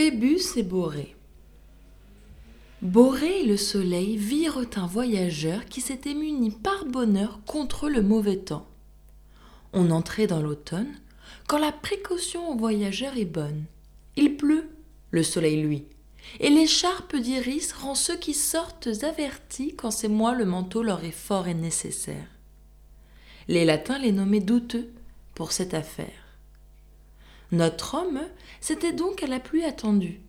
Phébus et Borée. Borée et le soleil virent un voyageur qui s'était muni par bonheur contre le mauvais temps. On entrait dans l'automne, quand la précaution au voyageur est bonne. Il pleut, le soleil lui, et l'écharpe d'iris rend ceux qui sortent avertis quand c'est moi le manteau leur est fort et nécessaire. Les latins les nommaient douteux pour cette affaire. Notre homme, c'était donc à la pluie attendue.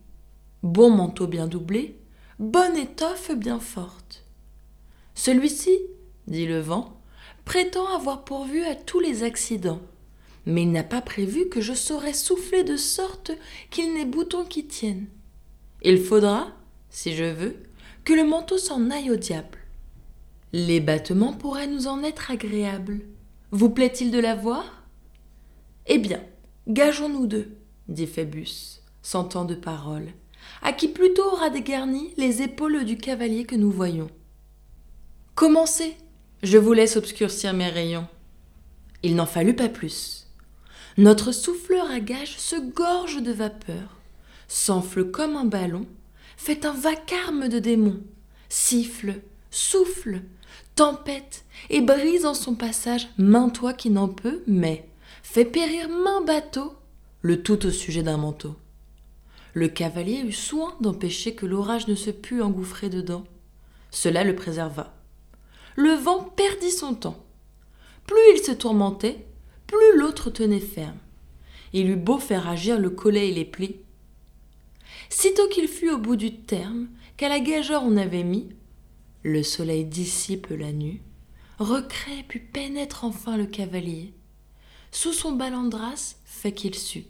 Bon manteau bien doublé, bonne étoffe bien forte. Celui-ci, dit le vent, prétend avoir pourvu à tous les accidents, mais il n'a pas prévu que je saurais souffler de sorte qu'il n'ait bouton qui tienne. Il faudra, si je veux, que le manteau s'en aille au diable. Les battements pourraient nous en être agréables. Vous plaît-il de la voir Eh bien, Gageons-nous deux, dit Phébus, sans tant de paroles, à qui plutôt aura dégarni les épaules du cavalier que nous voyons. Commencez, je vous laisse obscurcir mes rayons. Il n'en fallut pas plus. Notre souffleur à gage se gorge de vapeur, s'enfle comme un ballon, fait un vacarme de démons, siffle, souffle, tempête et brise en son passage main toi qui n'en peut, mais fait périr main bateau, le tout au sujet d'un manteau. Le cavalier eut soin d'empêcher que l'orage ne se pût engouffrer dedans. Cela le préserva. Le vent perdit son temps. Plus il se tourmentait, plus l'autre tenait ferme. Il eut beau faire agir le collet et les plis. Sitôt qu'il fut au bout du terme, qu'à la gageure on avait mis, le soleil dissipe la nuit, recrée puis pénètre enfin le cavalier, sous son balandras fait qu'il sut,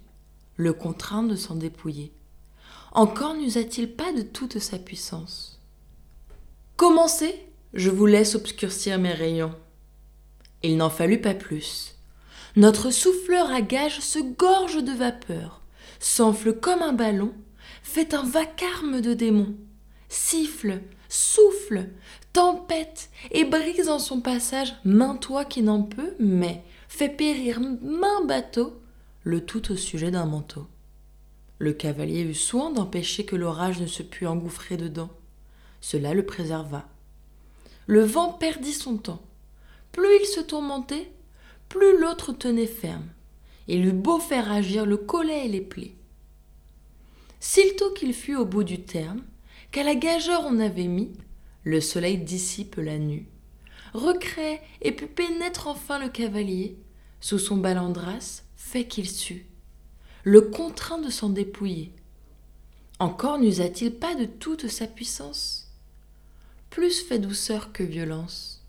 le contraint de s'en dépouiller. Encore n'usa-t-il pas de toute sa puissance? Commencez, je vous laisse obscurcir mes rayons. Il n'en fallut pas plus. Notre souffleur à gage se gorge de vapeur, s'enfle comme un ballon, fait un vacarme de démons, siffle, souffle, tempête et brise en son passage main toi qui n'en peut, mais fait périr main bateau, le tout au sujet d'un manteau. Le cavalier eut soin d'empêcher que l'orage ne se pût engouffrer dedans. Cela le préserva. Le vent perdit son temps. Plus il se tourmentait, plus l'autre tenait ferme. Il eut beau faire agir le collet et les plis. Sitôt qu'il fut au bout du terme, qu'à la gageure on avait mis, le soleil dissipe la nue, recrée et puis pénètre enfin le cavalier, sous son balandras, fait qu'il sut, le contraint de s'en dépouiller. Encore n'usa-t-il pas de toute sa puissance? Plus fait douceur que violence.